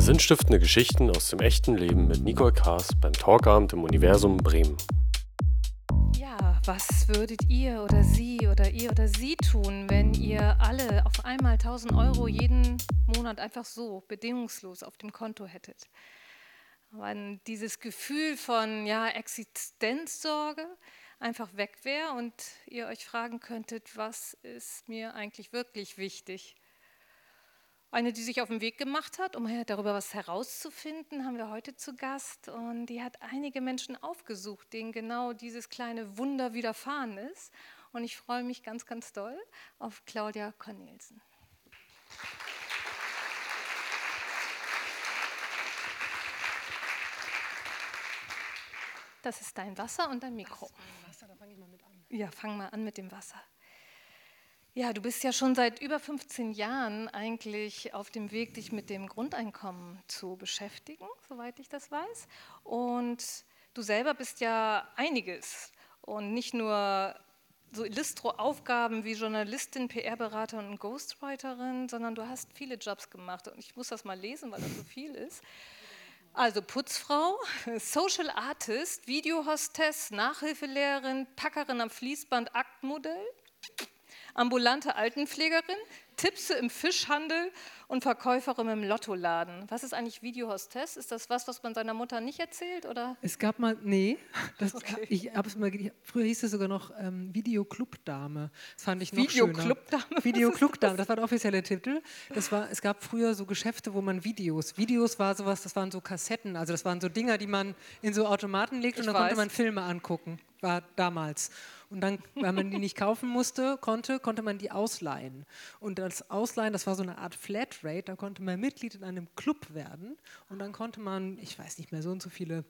Sinnstiftende Geschichten aus dem echten Leben mit Nicole Kaas beim Talkabend im Universum Bremen. Ja, was würdet ihr oder sie oder ihr oder sie tun, wenn ihr alle auf einmal 1000 Euro jeden Monat einfach so bedingungslos auf dem Konto hättet? Wenn dieses Gefühl von ja, Existenzsorge einfach weg wäre und ihr euch fragen könntet, was ist mir eigentlich wirklich wichtig? Eine, die sich auf den Weg gemacht hat, um darüber was herauszufinden, haben wir heute zu Gast. Und die hat einige Menschen aufgesucht, denen genau dieses kleine Wunder widerfahren ist. Und ich freue mich ganz, ganz doll auf Claudia Cornelsen. Das ist dein Wasser und dein Mikro. Das ist mein Wasser, da fange ich mal mit an. Ja, fang mal an mit dem Wasser. Ja, du bist ja schon seit über 15 Jahren eigentlich auf dem Weg, dich mit dem Grundeinkommen zu beschäftigen, soweit ich das weiß. Und du selber bist ja einiges und nicht nur so Illustro-Aufgaben wie Journalistin, PR-Beraterin und Ghostwriterin, sondern du hast viele Jobs gemacht. Und ich muss das mal lesen, weil das so viel ist. Also Putzfrau, Social Artist, Videohostess, Nachhilfelehrerin, Packerin am Fließband, Aktmodell ambulante Altenpflegerin, Tippse im Fischhandel und Verkäuferin im Lottoladen. Was ist eigentlich Videohostess? Ist das was, was man seiner Mutter nicht erzählt? Oder? Es gab mal, nee, das, okay. ich hab's mal, früher hieß es sogar noch ähm, Videoclubdame. Das fand ich noch Videoclubdame? schöner. Videoclubdame, das war der offizielle Titel. Das war, es gab früher so Geschäfte, wo man Videos, Videos war sowas, das waren so Kassetten, also das waren so Dinger, die man in so Automaten legt ich und dann weiß. konnte man Filme angucken, war damals. Und dann, wenn man die nicht kaufen musste, konnte, konnte man die ausleihen. Und das Ausleihen, das war so eine Art Flatrate, da konnte man Mitglied in einem Club werden. Und dann konnte man, ich weiß nicht mehr, so und so viele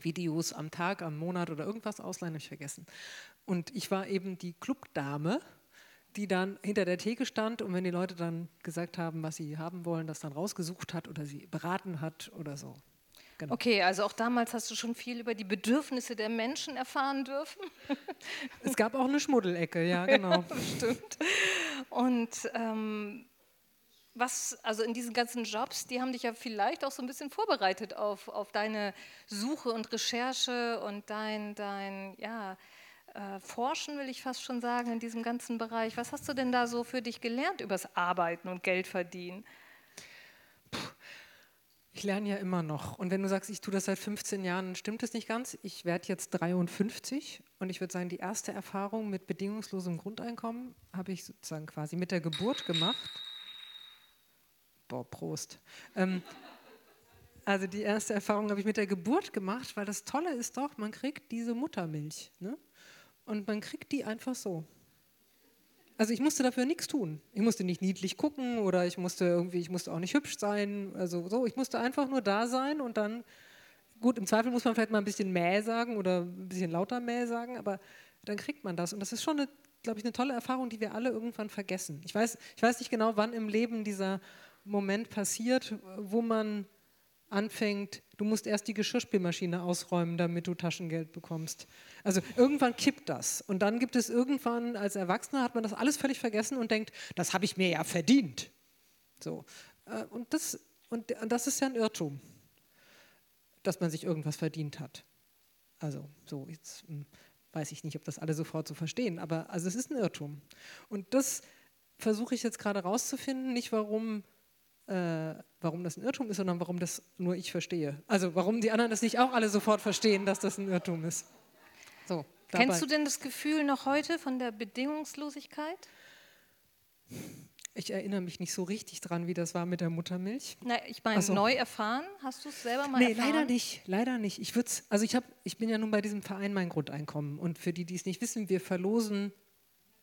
Videos am Tag, am Monat oder irgendwas ausleihen, habe ich vergessen. Und ich war eben die Clubdame, die dann hinter der Theke stand und wenn die Leute dann gesagt haben, was sie haben wollen, das dann rausgesucht hat oder sie beraten hat oder so. Genau. Okay, also auch damals hast du schon viel über die Bedürfnisse der Menschen erfahren dürfen. Es gab auch eine Schmuddelecke, ja, genau. Ja, stimmt. Und ähm, was, also in diesen ganzen Jobs, die haben dich ja vielleicht auch so ein bisschen vorbereitet auf, auf deine Suche und Recherche und dein, dein ja, äh, Forschen, will ich fast schon sagen, in diesem ganzen Bereich. Was hast du denn da so für dich gelernt übers Arbeiten und Geld verdienen? Ich lerne ja immer noch. Und wenn du sagst, ich tue das seit 15 Jahren, stimmt das nicht ganz. Ich werde jetzt 53 und ich würde sagen, die erste Erfahrung mit bedingungslosem Grundeinkommen habe ich sozusagen quasi mit der Geburt gemacht. Boah, Prost. Ähm, also die erste Erfahrung habe ich mit der Geburt gemacht, weil das Tolle ist doch, man kriegt diese Muttermilch. Ne? Und man kriegt die einfach so also ich musste dafür nichts tun. Ich musste nicht niedlich gucken oder ich musste irgendwie, ich musste auch nicht hübsch sein. Also so, ich musste einfach nur da sein und dann, gut, im Zweifel muss man vielleicht mal ein bisschen mäh sagen oder ein bisschen lauter mäh sagen, aber dann kriegt man das. Und das ist schon, glaube ich, eine tolle Erfahrung, die wir alle irgendwann vergessen. Ich weiß, ich weiß nicht genau, wann im Leben dieser Moment passiert, wo man anfängt, du musst erst die Geschirrspülmaschine ausräumen, damit du Taschengeld bekommst. Also irgendwann kippt das. Und dann gibt es irgendwann, als Erwachsener hat man das alles völlig vergessen und denkt, das habe ich mir ja verdient. So. Äh, und das, und das ist ja ein Irrtum, dass man sich irgendwas verdient hat. Also so, jetzt hm, weiß ich nicht, ob das alle sofort so verstehen, aber also es ist ein Irrtum. Und das versuche ich jetzt gerade rauszufinden, nicht warum äh, warum das ein Irrtum ist, sondern warum das nur ich verstehe. Also warum die anderen das nicht auch alle sofort verstehen, dass das ein Irrtum ist. So, Kennst du denn das Gefühl noch heute von der Bedingungslosigkeit? Ich erinnere mich nicht so richtig dran, wie das war mit der Muttermilch. Na, ich meine, so. neu erfahren? Hast du es selber mal nee, erfahren? leider nicht, leider nicht. Ich also ich, hab, ich bin ja nun bei diesem Verein mein Grundeinkommen und für die, die es nicht wissen, wir verlosen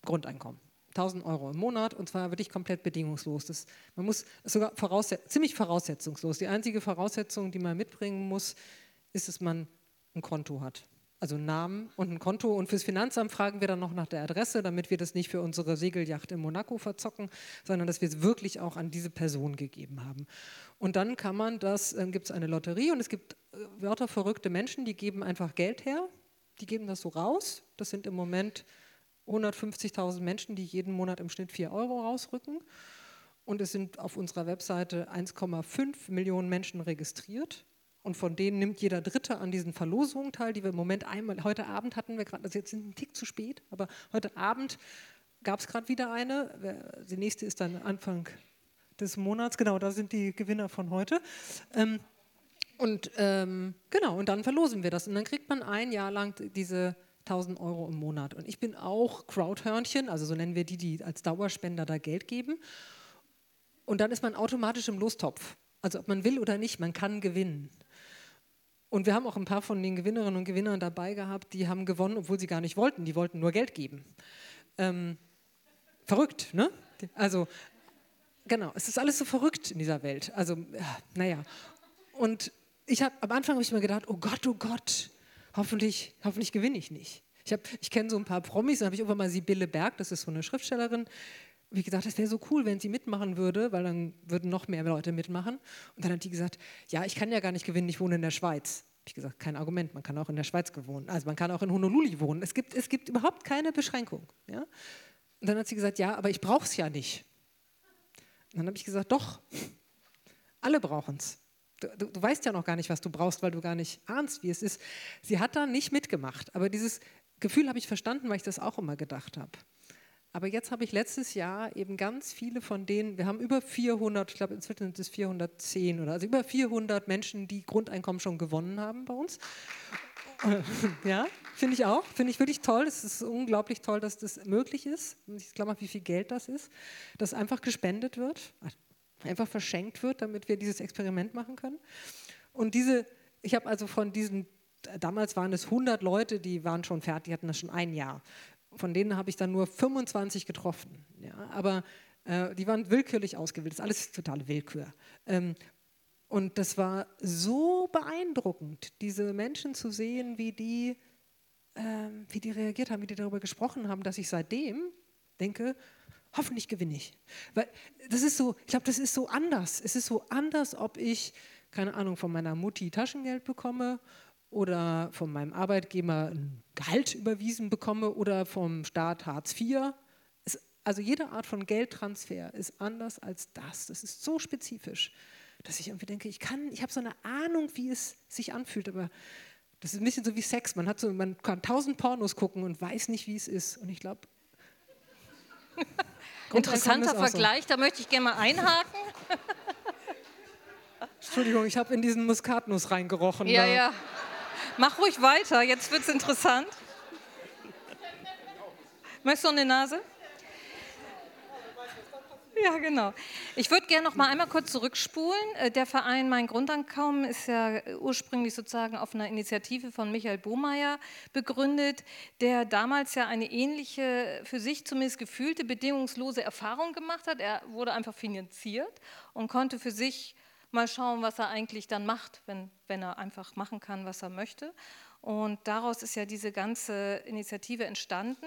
Grundeinkommen. 1000 Euro im Monat und zwar wirklich komplett bedingungslos. Das, man muss sogar vorausset ziemlich voraussetzungslos. Die einzige Voraussetzung, die man mitbringen muss, ist, dass man ein Konto hat. Also einen Namen und ein Konto. Und fürs Finanzamt fragen wir dann noch nach der Adresse, damit wir das nicht für unsere Segelyacht in Monaco verzocken, sondern dass wir es wirklich auch an diese Person gegeben haben. Und dann kann man das, dann gibt es eine Lotterie und es gibt äh, wörterverrückte Menschen, die geben einfach Geld her, die geben das so raus. Das sind im Moment 150.000 Menschen, die jeden Monat im Schnitt 4 Euro rausrücken. und es sind auf unserer Webseite 1,5 Millionen Menschen registriert. Und von denen nimmt jeder Dritte an diesen Verlosungen teil, die wir im Moment einmal, heute Abend hatten wir gerade, also jetzt sind ein Tick zu spät, aber heute Abend gab es gerade wieder eine. Die nächste ist dann Anfang des Monats, genau, da sind die Gewinner von heute. Ähm, und ähm, genau, und dann verlosen wir das. Und dann kriegt man ein Jahr lang diese 1000 Euro im Monat. Und ich bin auch Crowdhörnchen, also so nennen wir die, die als Dauerspender da Geld geben. Und dann ist man automatisch im Lostopf. Also ob man will oder nicht, man kann gewinnen. Und wir haben auch ein paar von den Gewinnerinnen und Gewinnern dabei gehabt, die haben gewonnen, obwohl sie gar nicht wollten. Die wollten nur Geld geben. Ähm, verrückt, ne? Also, genau, es ist alles so verrückt in dieser Welt. Also, naja. Und ich habe am Anfang habe ich mir gedacht, oh Gott, oh Gott, hoffentlich, hoffentlich gewinne ich nicht. Ich, ich kenne so ein paar Promis, dann habe ich irgendwann mal Sibylle Berg, das ist so eine Schriftstellerin, wie gesagt, das wäre so cool, wenn sie mitmachen würde, weil dann würden noch mehr Leute mitmachen. Und dann hat die gesagt, ja, ich kann ja gar nicht gewinnen, ich wohne in der Schweiz. Habe gesagt, kein Argument, man kann auch in der Schweiz wohnen. Also man kann auch in Honolulu wohnen. Es gibt, es gibt überhaupt keine Beschränkung. Ja? Und dann hat sie gesagt, ja, aber ich brauche es ja nicht. Und dann habe ich gesagt, doch, alle brauchen es. Du, du, weißt ja noch gar nicht, was du brauchst, weil du gar nicht ahnst, wie es ist. Sie hat da nicht mitgemacht, aber dieses Gefühl habe ich verstanden, weil ich das auch immer gedacht habe. Aber jetzt habe ich letztes Jahr eben ganz viele von denen, wir haben über 400, ich glaube inzwischen sind es 410 oder also über 400 Menschen, die Grundeinkommen schon gewonnen haben bei uns. Ja, finde ich auch. Finde ich wirklich toll. Es ist unglaublich toll, dass das möglich ist. Ich glaube mal, wie viel Geld das ist, dass einfach gespendet wird, einfach verschenkt wird, damit wir dieses Experiment machen können. Und diese, ich habe also von diesen, damals waren es 100 Leute, die waren schon fertig, hatten das schon ein Jahr. Von denen habe ich dann nur 25 getroffen. Ja, aber äh, die waren willkürlich ausgewählt. Das ist alles totale Willkür. Ähm, und das war so beeindruckend, diese Menschen zu sehen, wie die, ähm, wie die reagiert haben, wie die darüber gesprochen haben, dass ich seitdem denke, hoffentlich gewinne ich. Weil das ist so, ich glaube, das ist so anders. Es ist so anders, ob ich, keine Ahnung, von meiner Mutti Taschengeld bekomme oder von meinem Arbeitgeber ein Gehalt überwiesen bekomme oder vom Staat Hartz IV. Es, also jede Art von Geldtransfer ist anders als das. Das ist so spezifisch, dass ich irgendwie denke, ich kann, ich habe so eine Ahnung, wie es sich anfühlt, aber das ist ein bisschen so wie Sex. Man, hat so, man kann tausend Pornos gucken und weiß nicht, wie es ist. Und ich glaube. Interessanter Vergleich, so. da möchte ich gerne mal einhaken. Entschuldigung, ich habe in diesen Muskatnuss reingerochen. Ja, da. ja. Mach ruhig weiter, jetzt wird es interessant. Möchtest du eine Nase? Ja, genau. Ich würde gerne noch mal einmal kurz zurückspulen. Äh, der Verein Mein Grundeinkommen ist ja ursprünglich sozusagen auf einer Initiative von Michael Bohmeier begründet, der damals ja eine ähnliche, für sich zumindest gefühlte, bedingungslose Erfahrung gemacht hat. Er wurde einfach finanziert und konnte für sich mal schauen, was er eigentlich dann macht, wenn, wenn er einfach machen kann, was er möchte. Und daraus ist ja diese ganze Initiative entstanden.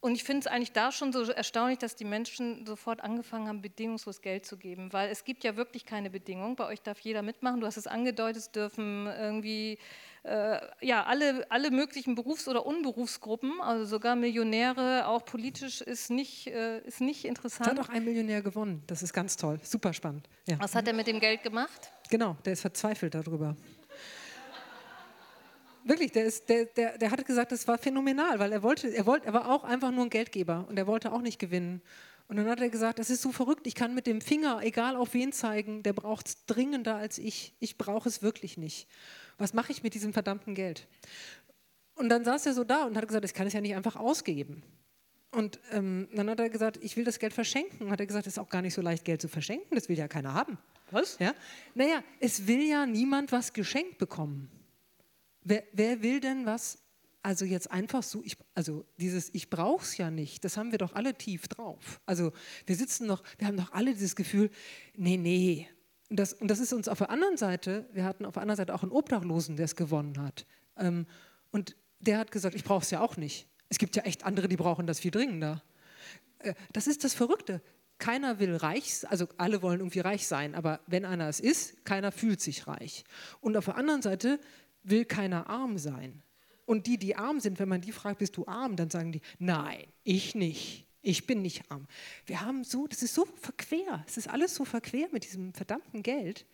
Und ich finde es eigentlich da schon so erstaunlich, dass die Menschen sofort angefangen haben, bedingungslos Geld zu geben, weil es gibt ja wirklich keine Bedingung. Bei euch darf jeder mitmachen. Du hast es angedeutet, es dürfen irgendwie äh, ja, alle, alle möglichen Berufs- oder Unberufsgruppen, also sogar Millionäre, auch politisch ist nicht, äh, ist nicht interessant. Es hat auch ein Millionär gewonnen. Das ist ganz toll, super spannend. Ja. Was hat er mit dem Geld gemacht? Genau, der ist verzweifelt darüber wirklich, der, ist, der, der, der hat gesagt, das war phänomenal, weil er wollte, er wollte, er war auch einfach nur ein Geldgeber und er wollte auch nicht gewinnen. Und dann hat er gesagt, das ist so verrückt, ich kann mit dem Finger, egal auf wen zeigen, der braucht es dringender als ich. Ich brauche es wirklich nicht. Was mache ich mit diesem verdammten Geld? Und dann saß er so da und hat gesagt, ich kann es ja nicht einfach ausgeben. Und ähm, dann hat er gesagt, ich will das Geld verschenken. Und hat er gesagt, es ist auch gar nicht so leicht, Geld zu verschenken, das will ja keiner haben. Was? Ja? Naja, es will ja niemand was geschenkt bekommen. Wer, wer will denn was? Also jetzt einfach so, ich, also dieses Ich brauche es ja nicht, das haben wir doch alle tief drauf. Also wir sitzen noch, wir haben doch alle dieses Gefühl, nee, nee. Und das, und das ist uns auf der anderen Seite, wir hatten auf der anderen Seite auch einen Obdachlosen, der es gewonnen hat. Ähm, und der hat gesagt, ich brauche es ja auch nicht. Es gibt ja echt andere, die brauchen das viel dringender. Äh, das ist das Verrückte. Keiner will reich, also alle wollen irgendwie reich sein, aber wenn einer es ist, keiner fühlt sich reich. Und auf der anderen Seite will keiner arm sein. Und die, die arm sind, wenn man die fragt, bist du arm, dann sagen die, nein, ich nicht. Ich bin nicht arm. Wir haben so, das ist so verquer. Es ist alles so verquer mit diesem verdammten Geld.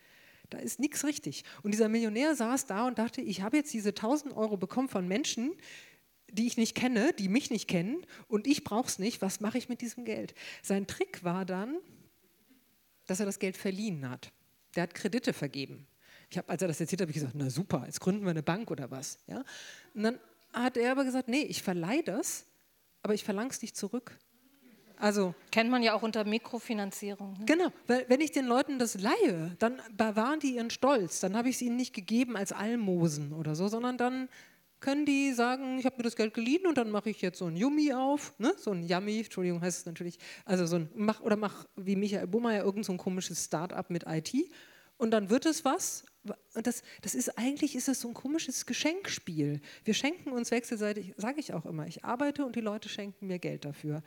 Da ist nichts richtig. Und dieser Millionär saß da und dachte, ich habe jetzt diese 1000 Euro bekommen von Menschen, die ich nicht kenne, die mich nicht kennen und ich brauche es nicht. Was mache ich mit diesem Geld? Sein Trick war dann, dass er das Geld verliehen hat. Der hat Kredite vergeben. Ich habe, als er das erzählt hat, habe ich gesagt, na super, jetzt gründen wir eine Bank oder was. Ja? Und dann hat er aber gesagt, nee, ich verleihe das, aber ich verlange es nicht zurück. Also kennt man ja auch unter Mikrofinanzierung. Ne? Genau, weil wenn ich den Leuten das leihe, dann bewahren die ihren Stolz. Dann habe ich es ihnen nicht gegeben als Almosen oder so, sondern dann können die sagen, ich habe mir das Geld geliehen und dann mache ich jetzt so ein Yummy auf, ne? so ein Yummy, Entschuldigung, heißt es natürlich, also so ein, mach, oder mach wie Michael Bummer irgend so ein komisches Start-up mit IT und dann wird es was. Und das, das ist eigentlich ist es so ein komisches Geschenkspiel. Wir schenken uns wechselseitig, sage ich auch immer. Ich arbeite und die Leute schenken mir Geld dafür.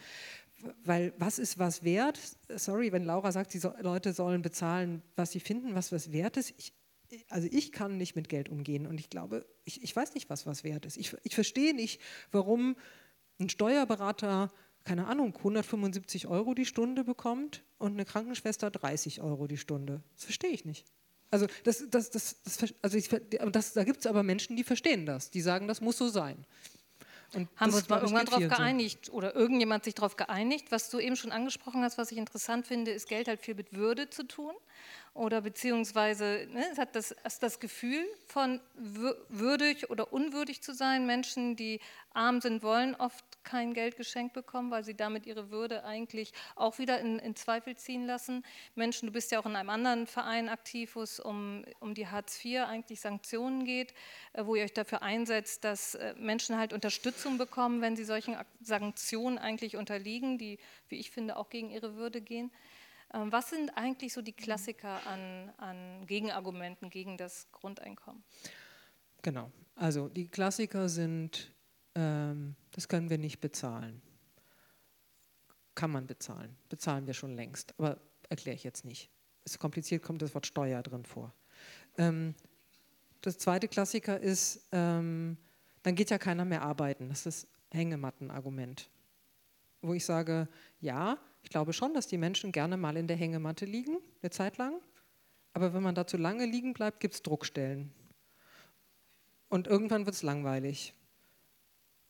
Weil was ist was wert? Sorry, wenn Laura sagt, die so, Leute sollen bezahlen, was sie finden, was was wert ist. Ich, also ich kann nicht mit Geld umgehen und ich glaube, ich, ich weiß nicht, was was wert ist. Ich, ich verstehe nicht, warum ein Steuerberater keine Ahnung, 175 Euro die Stunde bekommt und eine Krankenschwester 30 Euro die Stunde. Das verstehe ich nicht. Also, das, das, das, das also ich, das, da gibt es aber Menschen, die verstehen das, die sagen, das muss so sein. Und Haben wir uns mal irgendwann darauf geeinigt so. oder irgendjemand sich darauf geeinigt? Was du eben schon angesprochen hast, was ich interessant finde, ist Geld halt viel mit Würde zu tun oder beziehungsweise ne, es hat das, das Gefühl von würdig oder unwürdig zu sein. Menschen, die arm sind, wollen oft kein Geld geschenkt bekommen, weil sie damit ihre Würde eigentlich auch wieder in, in Zweifel ziehen lassen. Menschen, du bist ja auch in einem anderen Verein aktiv, wo es um, um die Hartz IV eigentlich Sanktionen geht, äh, wo ihr euch dafür einsetzt, dass äh, Menschen halt Unterstützung bekommen, wenn sie solchen Sanktionen eigentlich unterliegen, die, wie ich finde, auch gegen ihre Würde gehen. Ähm, was sind eigentlich so die Klassiker an, an Gegenargumenten gegen das Grundeinkommen? Genau, also die Klassiker sind, ähm, das können wir nicht bezahlen. Kann man bezahlen, bezahlen wir schon längst, aber erkläre ich jetzt nicht. Ist kompliziert, kommt das Wort Steuer drin vor. Ähm, das zweite Klassiker ist, ähm, dann geht ja keiner mehr arbeiten. Das ist das Hängemattenargument. Wo ich sage, ja, ich glaube schon, dass die Menschen gerne mal in der Hängematte liegen, eine Zeit lang. Aber wenn man da zu lange liegen bleibt, gibt es Druckstellen. Und irgendwann wird es langweilig.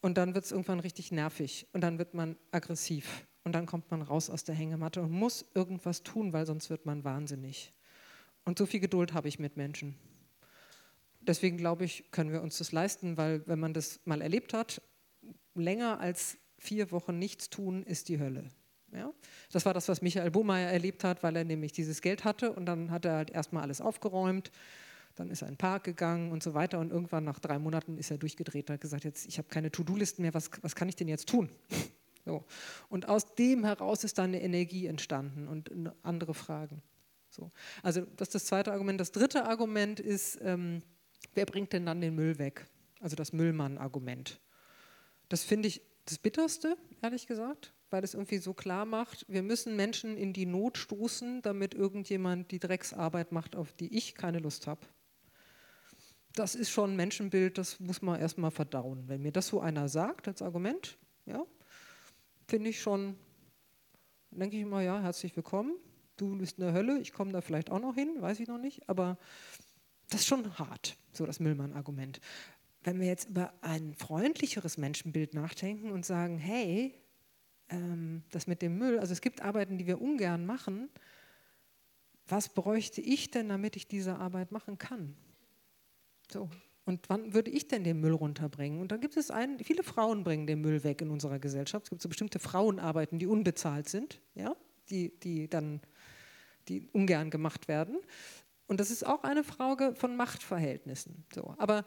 Und dann wird es irgendwann richtig nervig. Und dann wird man aggressiv. Und dann kommt man raus aus der Hängematte und muss irgendwas tun, weil sonst wird man wahnsinnig. Und so viel Geduld habe ich mit Menschen. Deswegen glaube ich, können wir uns das leisten, weil wenn man das mal erlebt hat, länger als vier Wochen nichts tun ist die Hölle. Ja? Das war das, was Michael Bohmeier erlebt hat, weil er nämlich dieses Geld hatte und dann hat er halt erstmal alles aufgeräumt, dann ist er in den Park gegangen und so weiter und irgendwann nach drei Monaten ist er durchgedreht und hat gesagt, jetzt, ich habe keine To-Do-Listen mehr, was, was kann ich denn jetzt tun? So. Und aus dem heraus ist dann eine Energie entstanden und andere Fragen. So. Also das ist das zweite Argument. Das dritte Argument ist, ähm, wer bringt denn dann den Müll weg? Also das Müllmann-Argument. Das finde ich das Bitterste, ehrlich gesagt weil es irgendwie so klar macht, wir müssen Menschen in die Not stoßen, damit irgendjemand die Drecksarbeit macht, auf die ich keine Lust habe. Das ist schon ein Menschenbild, das muss man erstmal verdauen. Wenn mir das so einer sagt als Argument, ja, finde ich schon, denke ich immer, ja, herzlich willkommen. Du bist in der Hölle, ich komme da vielleicht auch noch hin, weiß ich noch nicht, aber das ist schon hart, so das Müllmann-Argument. Wenn wir jetzt über ein freundlicheres Menschenbild nachdenken und sagen, hey, ähm, das mit dem Müll, also es gibt Arbeiten, die wir ungern machen. Was bräuchte ich denn, damit ich diese Arbeit machen kann? So. Und wann würde ich denn den Müll runterbringen? Und dann gibt es einen, viele Frauen bringen den Müll weg in unserer Gesellschaft. Es gibt so bestimmte Frauenarbeiten, die unbezahlt sind, ja? die, die dann die ungern gemacht werden. Und das ist auch eine Frage von Machtverhältnissen. So. Aber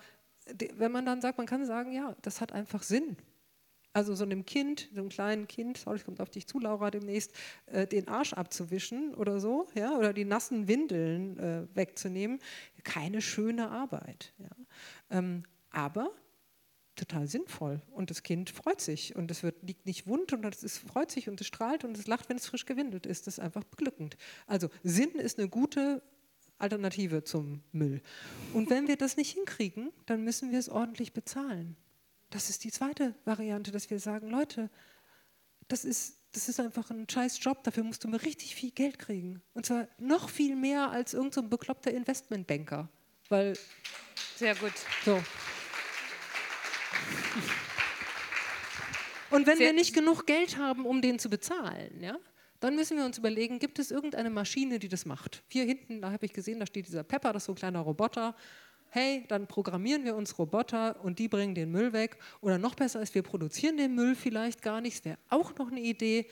wenn man dann sagt, man kann sagen, ja, das hat einfach Sinn. Also so einem Kind, so einem kleinen Kind, sorry, es kommt auf dich zu, Laura, demnächst, äh, den Arsch abzuwischen oder so, ja, oder die nassen Windeln äh, wegzunehmen, keine schöne Arbeit. Ja. Ähm, aber total sinnvoll und das Kind freut sich und es wird, liegt nicht wund und es freut sich und es strahlt und es lacht, wenn es frisch gewindelt ist. Das ist einfach beglückend. Also Sinn ist eine gute Alternative zum Müll. Und wenn wir das nicht hinkriegen, dann müssen wir es ordentlich bezahlen. Das ist die zweite Variante, dass wir sagen, Leute, das ist das ist einfach ein scheiß Job, dafür musst du mir richtig viel Geld kriegen. Und zwar noch viel mehr als irgendein so bekloppter Investmentbanker. Weil. Sehr gut. So. Und wenn Sehr wir nicht genug Geld haben, um den zu bezahlen, ja, dann müssen wir uns überlegen, gibt es irgendeine Maschine, die das macht? Hier hinten, da habe ich gesehen, da steht dieser Pepper, das ist so ein kleiner Roboter. Hey, dann programmieren wir uns Roboter und die bringen den Müll weg. Oder noch besser ist, wir produzieren den Müll vielleicht gar nicht. Wäre auch noch eine Idee.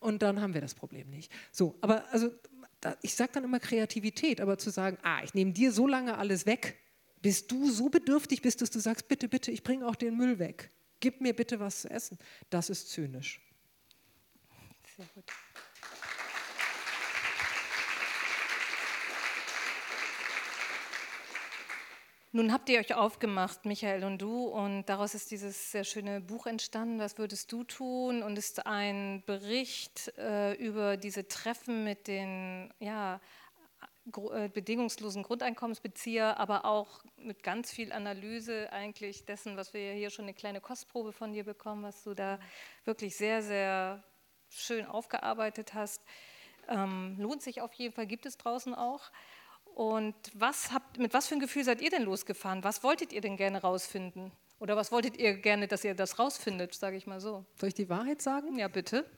Und dann haben wir das Problem nicht. So, aber also, ich sage dann immer Kreativität, aber zu sagen, ah, ich nehme dir so lange alles weg, bis du so bedürftig bist, dass du sagst, bitte, bitte, ich bringe auch den Müll weg. Gib mir bitte was zu essen. Das ist zynisch. Sehr gut. Nun habt ihr euch aufgemacht, Michael und du, und daraus ist dieses sehr schöne Buch entstanden. Was würdest du tun? Und ist ein Bericht äh, über diese Treffen mit den ja, äh, bedingungslosen Grundeinkommensbezieher, aber auch mit ganz viel Analyse eigentlich dessen, was wir hier schon eine kleine Kostprobe von dir bekommen, was du da wirklich sehr, sehr schön aufgearbeitet hast. Ähm, lohnt sich auf jeden Fall, gibt es draußen auch. Und was habt, mit was für ein Gefühl seid ihr denn losgefahren? Was wolltet ihr denn gerne rausfinden? Oder was wolltet ihr gerne, dass ihr das rausfindet, sage ich mal so? Soll ich die Wahrheit sagen? Ja, bitte.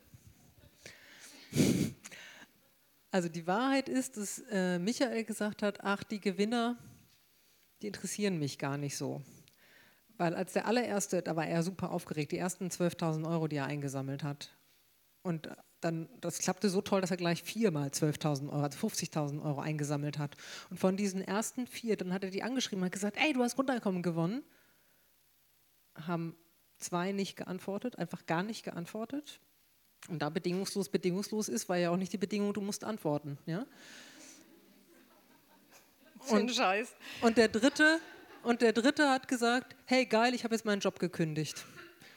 Also die Wahrheit ist, dass äh, Michael gesagt hat, ach, die Gewinner, die interessieren mich gar nicht so. Weil als der allererste, da war er super aufgeregt, die ersten 12.000 Euro, die er eingesammelt hat. Und dann, das klappte so toll, dass er gleich viermal 12.000 Euro, also 50.000 Euro eingesammelt hat. Und von diesen ersten vier, dann hat er die angeschrieben und hat gesagt, ey, du hast Grundeinkommen gewonnen. Haben zwei nicht geantwortet, einfach gar nicht geantwortet. Und da bedingungslos bedingungslos ist, war ja auch nicht die Bedingung, du musst antworten. Ja? Und, Scheiß. Und der dritte, und der dritte hat gesagt, hey geil, ich habe jetzt meinen Job gekündigt.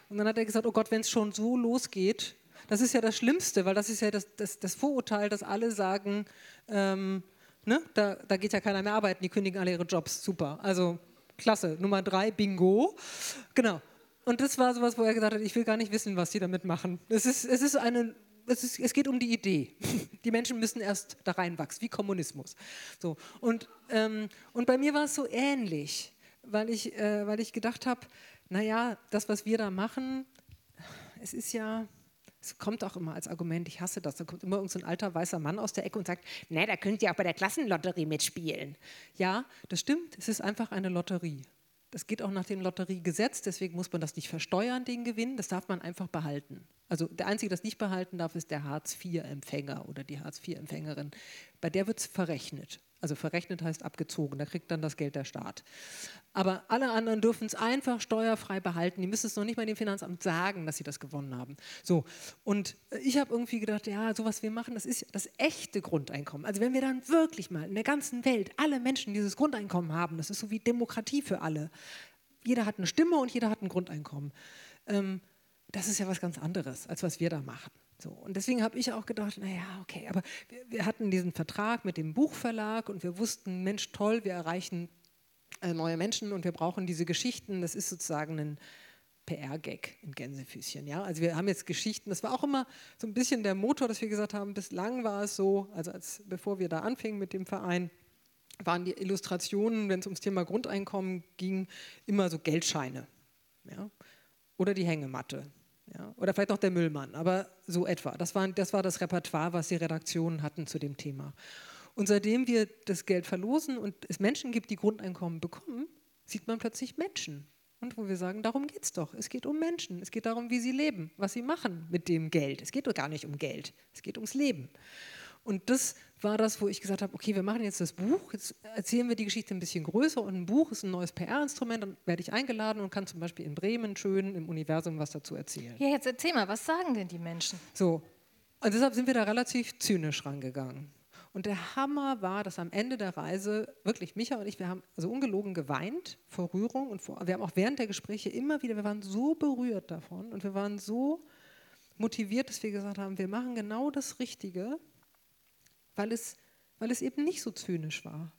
Und dann hat er gesagt, oh Gott, wenn es schon so losgeht, das ist ja das Schlimmste, weil das ist ja das, das, das Vorurteil, dass alle sagen, ähm, ne, da, da geht ja keiner mehr arbeiten, die kündigen alle ihre Jobs. Super. Also klasse. Nummer drei, Bingo. Genau. Und das war sowas, wo er gesagt hat, ich will gar nicht wissen, was die damit machen. Es ist, es ist eine es, ist, es, geht um die Idee. Die Menschen müssen erst da reinwachsen, wie Kommunismus. So. Und, ähm, und bei mir war es so ähnlich, weil ich, äh, weil ich gedacht habe, naja, das, was wir da machen, es ist ja, es kommt auch immer als Argument, ich hasse das, da kommt immer irgendein so alter weißer Mann aus der Ecke und sagt, na, da könnt ihr auch bei der Klassenlotterie mitspielen. Ja, das stimmt, es ist einfach eine Lotterie. Das geht auch nach dem Lotteriegesetz, deswegen muss man das nicht versteuern, den Gewinn, das darf man einfach behalten. Also der Einzige, der das nicht behalten darf, ist der Hartz-IV-Empfänger oder die Hartz-IV-Empfängerin. Bei der wird es verrechnet. Also verrechnet heißt abgezogen, da kriegt dann das Geld der Staat. Aber alle anderen dürfen es einfach steuerfrei behalten. Die müssen es noch nicht mal dem Finanzamt sagen, dass sie das gewonnen haben. So, und ich habe irgendwie gedacht, ja, so was wir machen, das ist das echte Grundeinkommen. Also wenn wir dann wirklich mal in der ganzen Welt alle Menschen dieses Grundeinkommen haben, das ist so wie Demokratie für alle. Jeder hat eine Stimme und jeder hat ein Grundeinkommen. Ähm, das ist ja was ganz anderes, als was wir da machen. So, und deswegen habe ich auch gedacht, naja, okay, aber wir, wir, hatten diesen Vertrag mit dem Buchverlag und wir wussten, Mensch, toll, wir erreichen äh, neue Menschen und wir brauchen diese Geschichten. Das ist sozusagen ein PR-Gag in Gänsefüßchen. Ja? Also wir haben jetzt Geschichten, das war auch immer so ein bisschen der Motor, dass wir gesagt haben, bislang war es so, also als, bevor wir da anfingen mit dem Verein, waren die Illustrationen, wenn es ums Thema Grundeinkommen ging, immer so Geldscheine. Ja? Oder die Hängematte. Ja, oder vielleicht noch der Müllmann, aber so etwa. Das war, das war das Repertoire, was die Redaktionen hatten zu dem Thema. Und seitdem wir das Geld verlosen und es Menschen gibt, die Grundeinkommen bekommen, sieht man plötzlich Menschen. Und wo wir sagen, darum geht es doch. Es geht um Menschen. Es geht darum, wie sie leben, was sie machen mit dem Geld. Es geht doch gar nicht um Geld. Es geht ums Leben. Und das war das, wo ich gesagt habe, okay, wir machen jetzt das Buch, jetzt erzählen wir die Geschichte ein bisschen größer und ein Buch ist ein neues PR-Instrument, dann werde ich eingeladen und kann zum Beispiel in Bremen schön im Universum was dazu erzählen. Ja, jetzt erzähl mal, was sagen denn die Menschen? So, und deshalb sind wir da relativ zynisch rangegangen. Und der Hammer war, dass am Ende der Reise wirklich Micha und ich, wir haben also ungelogen geweint vor Rührung und vor, wir haben auch während der Gespräche immer wieder, wir waren so berührt davon und wir waren so motiviert, dass wir gesagt haben, wir machen genau das Richtige weil es, weil es eben nicht so zynisch war.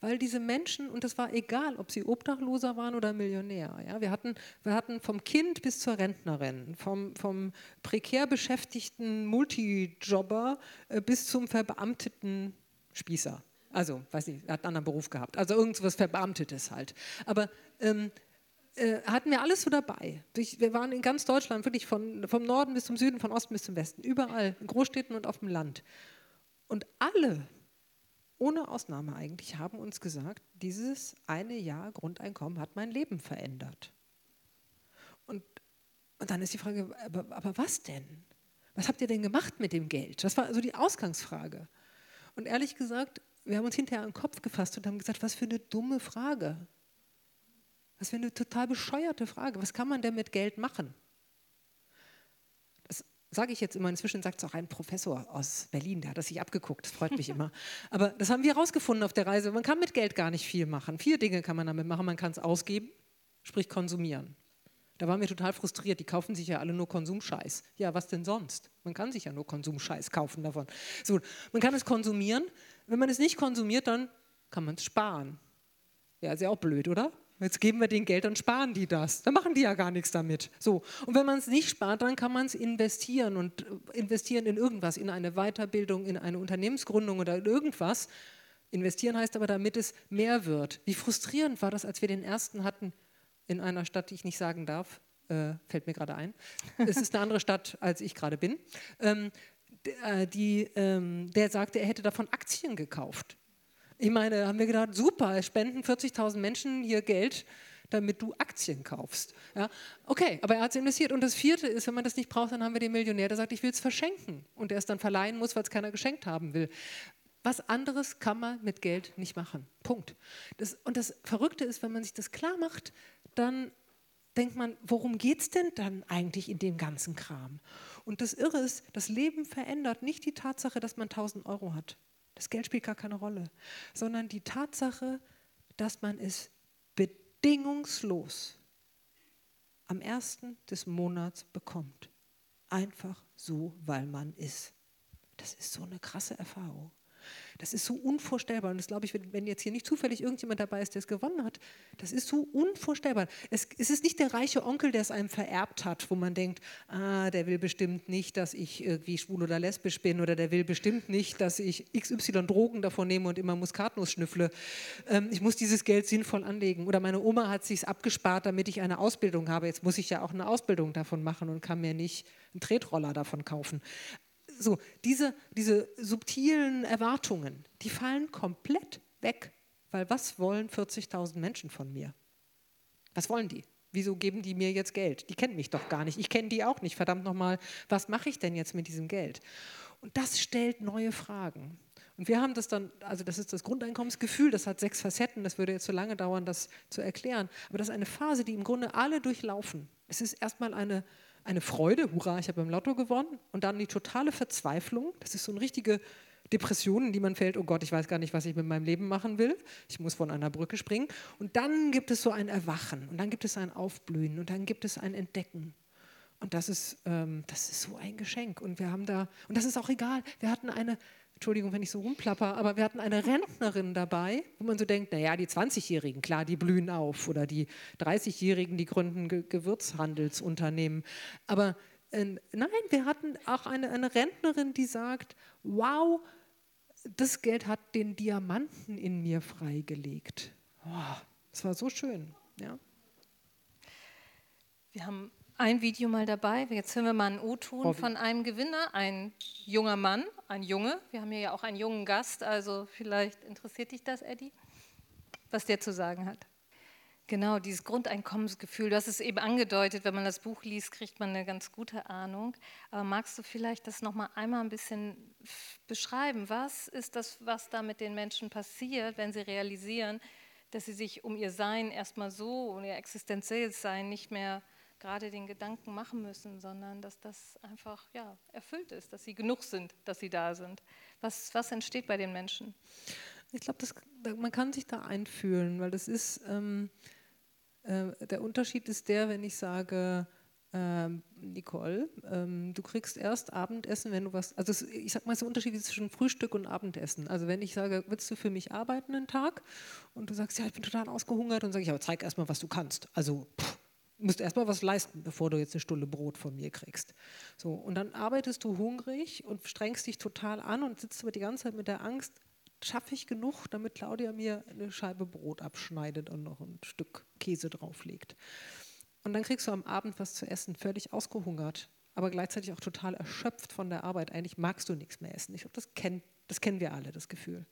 weil diese Menschen, und das war egal, ob sie Obdachloser waren oder Millionär, ja, wir, hatten, wir hatten vom Kind bis zur Rentnerin, vom, vom prekär beschäftigten Multijobber äh, bis zum verbeamteten Spießer. Also, weiß nicht, er hat einen anderen Beruf gehabt, also irgendwas Verbeamtetes halt. Aber ähm, äh, hatten wir alles so dabei. wir waren in ganz Deutschland, wirklich von, vom Norden bis zum Süden, von Osten bis zum Westen, überall, in Großstädten und auf dem Land. Und alle ohne Ausnahme eigentlich, haben uns gesagt, dieses eine Jahr Grundeinkommen hat mein Leben verändert. Und, und dann ist die Frage, aber, aber was denn? Was habt ihr denn gemacht mit dem Geld? Das war also die Ausgangsfrage. Und ehrlich gesagt, wir haben uns hinterher an den Kopf gefasst und haben gesagt, was für eine dumme Frage. Was für eine total bescheuerte Frage. Was kann man denn mit Geld machen? Sage ich jetzt immer, inzwischen sagt es auch ein Professor aus Berlin, der hat das sich abgeguckt, das freut mich immer. Aber das haben wir herausgefunden auf der Reise. Man kann mit Geld gar nicht viel machen. Vier Dinge kann man damit machen. Man kann es ausgeben, sprich konsumieren. Da waren wir total frustriert. Die kaufen sich ja alle nur Konsumscheiß. Ja, was denn sonst? Man kann sich ja nur Konsumscheiß kaufen davon. So, man kann es konsumieren. Wenn man es nicht konsumiert, dann kann man es sparen. Ja, ist ja auch blöd, oder? Jetzt geben wir den Geld, dann sparen die das. Dann machen die ja gar nichts damit. So. Und wenn man es nicht spart, dann kann man es investieren und äh, investieren in irgendwas, in eine Weiterbildung, in eine Unternehmensgründung oder in irgendwas. Investieren heißt aber, damit es mehr wird. Wie frustrierend war das, als wir den ersten hatten in einer Stadt, die ich nicht sagen darf, äh, fällt mir gerade ein. es ist eine andere Stadt, als ich gerade bin. Ähm, äh, die, ähm, der sagte, er hätte davon Aktien gekauft. Ich meine, haben wir gedacht, super, spenden 40.000 Menschen hier Geld, damit du Aktien kaufst. Ja, okay, aber er hat es investiert. Und das vierte ist, wenn man das nicht braucht, dann haben wir den Millionär, der sagt, ich will es verschenken. Und der es dann verleihen muss, weil es keiner geschenkt haben will. Was anderes kann man mit Geld nicht machen. Punkt. Das, und das Verrückte ist, wenn man sich das klar macht, dann denkt man, worum geht es denn dann eigentlich in dem ganzen Kram? Und das Irre ist, das Leben verändert nicht die Tatsache, dass man 1000 Euro hat. Das Geld spielt gar keine Rolle, sondern die Tatsache, dass man es bedingungslos am ersten des Monats bekommt. Einfach so, weil man ist. Das ist so eine krasse Erfahrung. Das ist so unvorstellbar. Und das glaube ich, wenn jetzt hier nicht zufällig irgendjemand dabei ist, der es gewonnen hat, das ist so unvorstellbar. Es, es ist nicht der reiche Onkel, der es einem vererbt hat, wo man denkt, ah, der will bestimmt nicht, dass ich irgendwie schwul oder lesbisch bin oder der will bestimmt nicht, dass ich XY Drogen davon nehme und immer Muskatnuss schnüffle. Ähm, ich muss dieses Geld sinnvoll anlegen. Oder meine Oma hat sich abgespart, damit ich eine Ausbildung habe. Jetzt muss ich ja auch eine Ausbildung davon machen und kann mir nicht einen Tretroller davon kaufen so, diese, diese subtilen Erwartungen, die fallen komplett weg. Weil was wollen 40.000 Menschen von mir? Was wollen die? Wieso geben die mir jetzt Geld? Die kennen mich doch gar nicht. Ich kenne die auch nicht. Verdammt nochmal, was mache ich denn jetzt mit diesem Geld? Und das stellt neue Fragen. Und wir haben das dann, also das ist das Grundeinkommensgefühl, das hat sechs Facetten, das würde jetzt so lange dauern, das zu erklären. Aber das ist eine Phase, die im Grunde alle durchlaufen. Es ist erstmal eine eine Freude, hurra, ich habe im Lotto gewonnen, und dann die totale Verzweiflung, das ist so eine richtige Depression, in die man fällt, oh Gott, ich weiß gar nicht, was ich mit meinem Leben machen will, ich muss von einer Brücke springen. Und dann gibt es so ein Erwachen, und dann gibt es ein Aufblühen, und dann gibt es ein Entdecken. Und das ist, ähm, das ist so ein Geschenk. Und wir haben da, und das ist auch egal, wir hatten eine, Entschuldigung, wenn ich so rumplapper, aber wir hatten eine Rentnerin dabei, wo man so denkt, naja, die 20-Jährigen, klar, die blühen auf oder die 30-Jährigen, die gründen Ge Gewürzhandelsunternehmen. Aber äh, nein, wir hatten auch eine, eine Rentnerin, die sagt, wow, das Geld hat den Diamanten in mir freigelegt. Oh, das war so schön. Ja. Wir haben ein Video mal dabei. Jetzt hören wir mal einen O-Ton von einem Gewinner, ein junger Mann, ein Junge. Wir haben hier ja auch einen jungen Gast, also vielleicht interessiert dich das, Eddie, was der zu sagen hat. Genau, dieses Grundeinkommensgefühl, du hast es eben angedeutet, wenn man das Buch liest, kriegt man eine ganz gute Ahnung. Aber magst du vielleicht das nochmal einmal ein bisschen beschreiben? Was ist das, was da mit den Menschen passiert, wenn sie realisieren, dass sie sich um ihr Sein erstmal so, um ihr existenzielles Sein nicht mehr gerade den Gedanken machen müssen, sondern dass das einfach ja, erfüllt ist, dass sie genug sind, dass sie da sind. Was, was entsteht bei den Menschen? Ich glaube, man kann sich da einfühlen, weil das ist, ähm, äh, der Unterschied ist der, wenn ich sage, ähm, Nicole, ähm, du kriegst erst Abendessen, wenn du was, also es, ich sag mal so Unterschied zwischen Frühstück und Abendessen. Also wenn ich sage, willst du für mich arbeiten einen Tag? Und du sagst, ja, ich bin total ausgehungert, dann sage ich, aber zeig erst mal, was du kannst. Also pff, musst erst mal was leisten, bevor du jetzt eine Stulle Brot von mir kriegst. So, und dann arbeitest du hungrig und strengst dich total an und sitzt aber die ganze Zeit mit der Angst, schaffe ich genug, damit Claudia mir eine Scheibe Brot abschneidet und noch ein Stück Käse drauflegt. Und dann kriegst du am Abend was zu essen, völlig ausgehungert, aber gleichzeitig auch total erschöpft von der Arbeit. Eigentlich magst du nichts mehr essen. Ich glaube, das, kenn, das kennen wir alle, das Gefühl.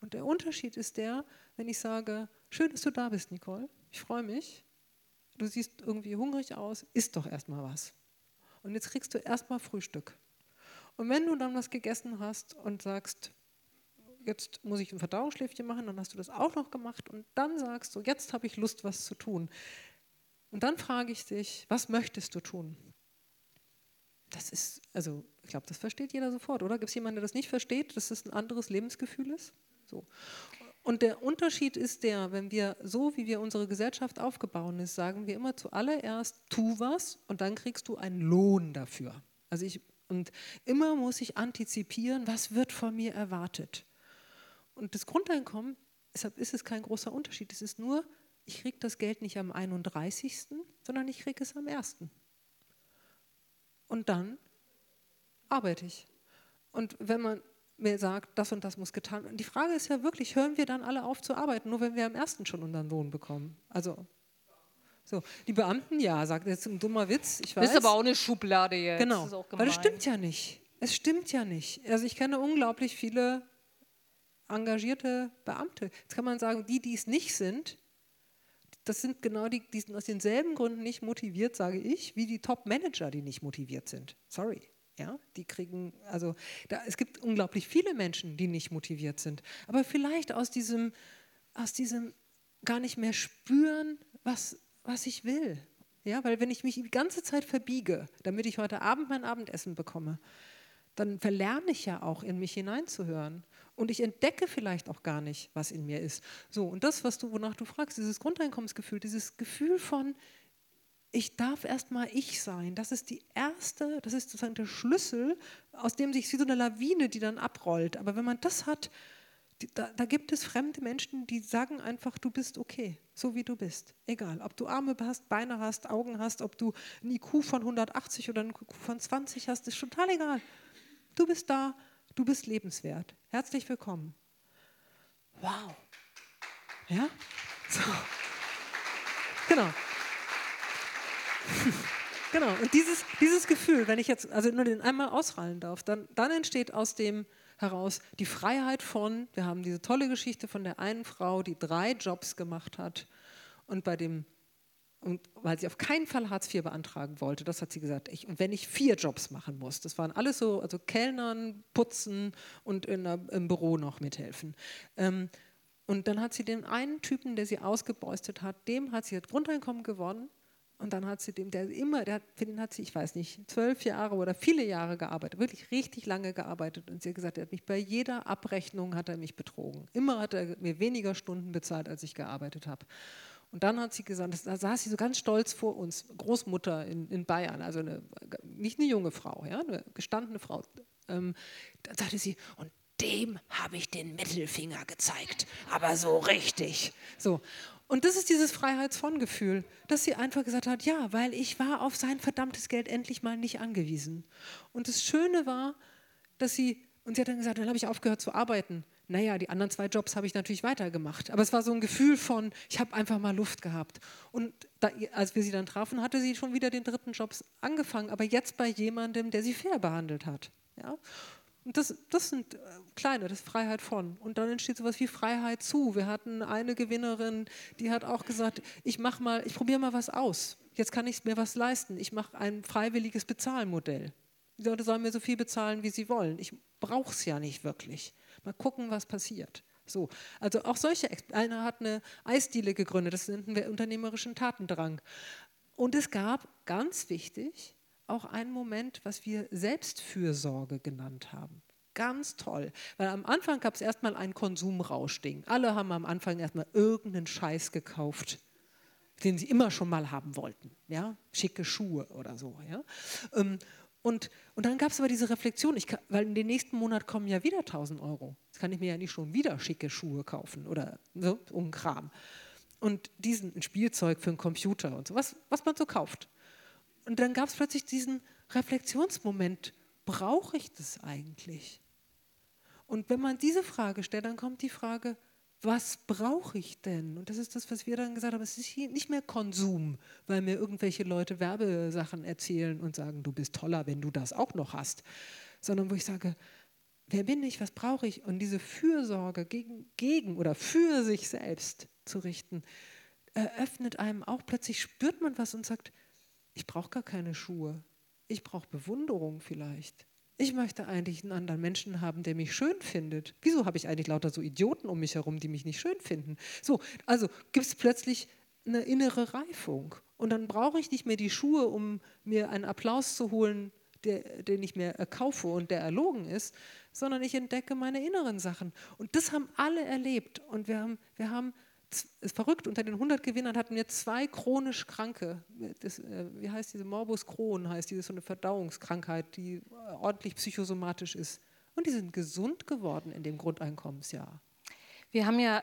Und der Unterschied ist der, wenn ich sage, schön, dass du da bist, Nicole, ich freue mich, du siehst irgendwie hungrig aus, isst doch erstmal was. Und jetzt kriegst du erstmal Frühstück. Und wenn du dann was gegessen hast und sagst, jetzt muss ich ein Verdauungsschläfchen machen, dann hast du das auch noch gemacht und dann sagst du, jetzt habe ich Lust, was zu tun. Und dann frage ich dich, was möchtest du tun? Das ist, also ich glaube, das versteht jeder sofort, oder? Gibt es jemanden, der das nicht versteht, dass das ein anderes Lebensgefühl ist? So. Und der Unterschied ist der, wenn wir so, wie wir unsere Gesellschaft aufgebaut ist, sagen wir immer zuallererst, tu was und dann kriegst du einen Lohn dafür. Also ich, und immer muss ich antizipieren, was wird von mir erwartet. Und das Grundeinkommen, deshalb ist es kein großer Unterschied. Es ist nur, ich kriege das Geld nicht am 31., sondern ich kriege es am 1. Und dann arbeite ich. Und wenn man mir sagt, das und das muss getan werden, die Frage ist ja wirklich, hören wir dann alle auf zu arbeiten, nur wenn wir am 1. schon unseren Lohn bekommen? Also so, die Beamten, ja, sagt jetzt ein dummer Witz, ich weiß. Das ist aber auch eine Schublade jetzt. Genau, das weil das stimmt ja nicht. Es stimmt ja nicht. Also ich kenne unglaublich viele engagierte Beamte. Jetzt kann man sagen, die, die es nicht sind, das sind genau die, die sind aus denselben Gründen nicht motiviert, sage ich, wie die Top-Manager, die nicht motiviert sind. Sorry. Ja, die kriegen, also da, es gibt unglaublich viele Menschen, die nicht motiviert sind. Aber vielleicht aus diesem, aus diesem gar nicht mehr spüren, was, was ich will. Ja, weil wenn ich mich die ganze Zeit verbiege, damit ich heute Abend mein Abendessen bekomme, dann verlerne ich ja auch in mich hineinzuhören. Und ich entdecke vielleicht auch gar nicht, was in mir ist. So, und das, was du, wonach du fragst, dieses Grundeinkommensgefühl, dieses Gefühl von, ich darf erstmal ich sein, das ist die erste, das ist sozusagen der Schlüssel, aus dem sich wie so eine Lawine, die dann abrollt. Aber wenn man das hat, da, da, gibt es fremde Menschen, die sagen einfach, du bist okay, so wie du bist. Egal, ob du Arme hast, Beine hast, Augen hast, ob du ein IQ von 180 oder ein IQ von 20 hast, ist total egal. Du bist da, du bist lebenswert. Herzlich willkommen. Wow. Ja? So. Genau. Genau. Und dieses, dieses Gefühl, wenn ich jetzt also nur den einmal ausrallen darf, dann, dann entsteht aus dem heraus die Freiheit von, wir haben diese tolle Geschichte von der einen Frau, die drei Jobs gemacht hat und bei dem und weil sie auf keinen Fall Hartz IV beantragen wollte, das hat sie gesagt. Ich, und wenn ich vier Jobs machen muss, das waren alles so, also Kellnern, Putzen und in, im Büro noch mithelfen. Ähm, und dann hat sie den einen Typen, der sie ausgebeustet hat, dem hat sie das Grundeinkommen gewonnen. Und dann hat sie dem, der immer, der, für den hat sie, ich weiß nicht, zwölf Jahre oder viele Jahre gearbeitet, wirklich richtig lange gearbeitet. Und sie hat gesagt, er hat mich bei jeder Abrechnung hat er mich betrogen. Immer hat er mir weniger Stunden bezahlt, als ich gearbeitet habe. Und dann hat sie gesagt, da saß sie so ganz stolz vor uns, Großmutter in, in Bayern, also eine, nicht eine junge Frau, ja, eine gestandene Frau. Ähm, dann sagte sie, und dem habe ich den Mittelfinger gezeigt, aber so richtig. So. Und das ist dieses Freiheitsvon-Gefühl, dass sie einfach gesagt hat, ja, weil ich war auf sein verdammtes Geld endlich mal nicht angewiesen. Und das Schöne war, dass sie, und sie hat dann gesagt, dann habe ich aufgehört zu arbeiten naja, die anderen zwei Jobs habe ich natürlich weitergemacht. Aber es war so ein Gefühl von, ich habe einfach mal Luft gehabt. Und da, als wir sie dann trafen, hatte sie schon wieder den dritten Job angefangen, aber jetzt bei jemandem, der sie fair behandelt hat. Ja? Und das, das sind äh, kleine, das ist Freiheit von. Und dann entsteht sowas wie Freiheit zu. Wir hatten eine Gewinnerin, die hat auch gesagt, ich mache mal, ich probiere mal was aus. Jetzt kann ich mir was leisten. Ich mache ein freiwilliges Bezahlmodell. Die Leute sollen mir so viel bezahlen, wie sie wollen. Ich brauche es ja nicht wirklich. Mal gucken, was passiert. So, also auch solche, einer hat eine Eisdiele gegründet, das nennt wir unternehmerischen Tatendrang. Und es gab, ganz wichtig, auch einen Moment, was wir Selbstfürsorge genannt haben. Ganz toll, weil am Anfang gab es erstmal ein Konsumrauschding. Alle haben am Anfang erstmal irgendeinen Scheiß gekauft den sie immer schon mal haben wollten. Ja? Schicke Schuhe oder so. Ja? Ähm, und, und dann gab es aber diese Reflexion, kann, weil in den nächsten Monat kommen ja wieder 1000 Euro. Jetzt kann ich mir ja nicht schon wieder schicke Schuhe kaufen oder so, um Kram. Und diesen Spielzeug für einen Computer und so, was, was man so kauft. Und dann gab es plötzlich diesen Reflexionsmoment, brauche ich das eigentlich? Und wenn man diese Frage stellt, dann kommt die Frage, was brauche ich denn? Und das ist das, was wir dann gesagt haben, es ist nicht mehr Konsum, weil mir irgendwelche Leute Werbesachen erzählen und sagen, du bist toller, wenn du das auch noch hast, sondern wo ich sage, wer bin ich, was brauche ich? Und diese Fürsorge gegen, gegen oder für sich selbst zu richten, eröffnet einem auch plötzlich, spürt man was und sagt, ich brauche gar keine Schuhe, ich brauche Bewunderung vielleicht. Ich möchte eigentlich einen anderen Menschen haben, der mich schön findet. Wieso habe ich eigentlich lauter so Idioten um mich herum, die mich nicht schön finden? So, also gibt es plötzlich eine innere Reifung. Und dann brauche ich nicht mehr die Schuhe, um mir einen Applaus zu holen, der, den ich mir kaufe und der erlogen ist, sondern ich entdecke meine inneren Sachen. Und das haben alle erlebt. Und wir haben, wir haben ist verrückt, unter den 100 Gewinnern hatten wir zwei chronisch Kranke. Das, äh, wie heißt diese Morbus Crohn, heißt diese so eine Verdauungskrankheit, die ordentlich psychosomatisch ist. Und die sind gesund geworden in dem Grundeinkommensjahr. Wir haben ja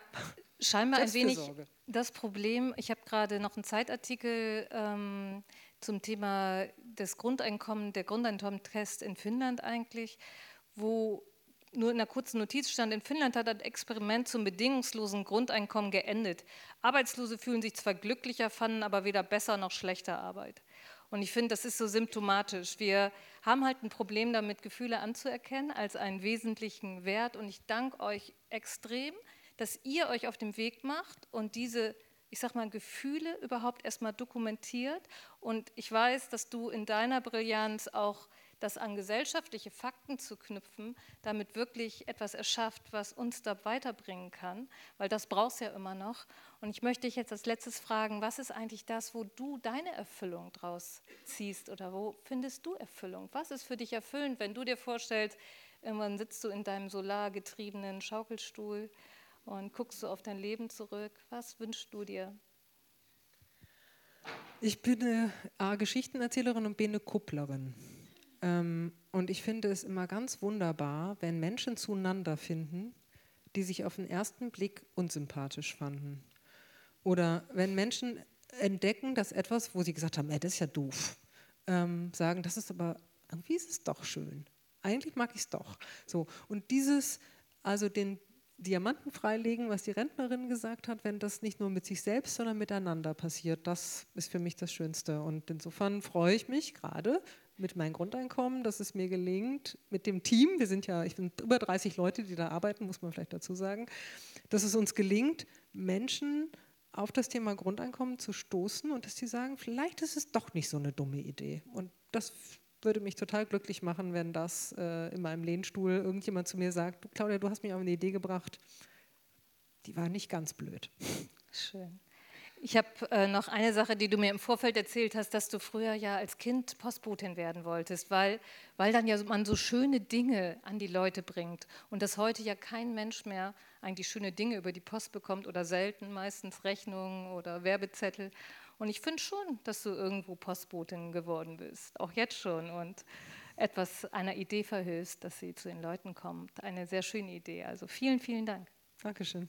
scheinbar ein wenig das Problem, ich habe gerade noch einen Zeitartikel ähm, zum Thema des Grundeinkommens, der Grundeinkommenstest in Finnland eigentlich, wo nur in einer kurzen Notiz stand, in Finnland hat ein Experiment zum bedingungslosen Grundeinkommen geendet. Arbeitslose fühlen sich zwar glücklicher, fanden aber weder besser noch schlechter Arbeit. Und ich finde, das ist so symptomatisch. Wir haben halt ein Problem damit, Gefühle anzuerkennen als einen wesentlichen Wert. Und ich danke euch extrem, dass ihr euch auf den Weg macht und diese, ich sag mal, Gefühle überhaupt erstmal dokumentiert. Und ich weiß, dass du in deiner Brillanz auch das an gesellschaftliche Fakten zu knüpfen, damit wirklich etwas erschafft, was uns da weiterbringen kann, weil das brauchst ja immer noch. Und ich möchte dich jetzt als letztes fragen, was ist eigentlich das, wo du deine Erfüllung draus ziehst oder wo findest du Erfüllung? Was ist für dich erfüllend, wenn du dir vorstellst, irgendwann sitzt du in deinem solargetriebenen Schaukelstuhl und guckst du auf dein Leben zurück? Was wünschst du dir? Ich bin eine A, Geschichtenerzählerin und B, eine Kupplerin. Ähm, und ich finde es immer ganz wunderbar, wenn Menschen zueinander finden, die sich auf den ersten Blick unsympathisch fanden. Oder wenn Menschen entdecken, dass etwas, wo sie gesagt haben, ey, das ist ja doof, ähm, sagen, das ist aber, irgendwie ist es doch schön. Eigentlich mag ich es doch. So, und dieses, also den Diamanten freilegen, was die Rentnerin gesagt hat, wenn das nicht nur mit sich selbst, sondern miteinander passiert, das ist für mich das Schönste. Und insofern freue ich mich gerade, mit meinem Grundeinkommen, dass es mir gelingt, mit dem Team, wir sind ja, ich bin über 30 Leute, die da arbeiten, muss man vielleicht dazu sagen, dass es uns gelingt, Menschen auf das Thema Grundeinkommen zu stoßen und dass sie sagen, vielleicht ist es doch nicht so eine dumme Idee. Und das würde mich total glücklich machen, wenn das äh, in meinem Lehnstuhl irgendjemand zu mir sagt, Claudia, du hast mich auf eine Idee gebracht, die war nicht ganz blöd. Schön. Ich habe äh, noch eine Sache, die du mir im Vorfeld erzählt hast, dass du früher ja als Kind Postbotin werden wolltest, weil, weil dann ja man so schöne Dinge an die Leute bringt und dass heute ja kein Mensch mehr eigentlich schöne Dinge über die Post bekommt oder selten, meistens Rechnungen oder Werbezettel. Und ich finde schon, dass du irgendwo Postbotin geworden bist, auch jetzt schon und etwas einer Idee verhilfst, dass sie zu den Leuten kommt. Eine sehr schöne Idee. Also vielen, vielen Dank. Dankeschön.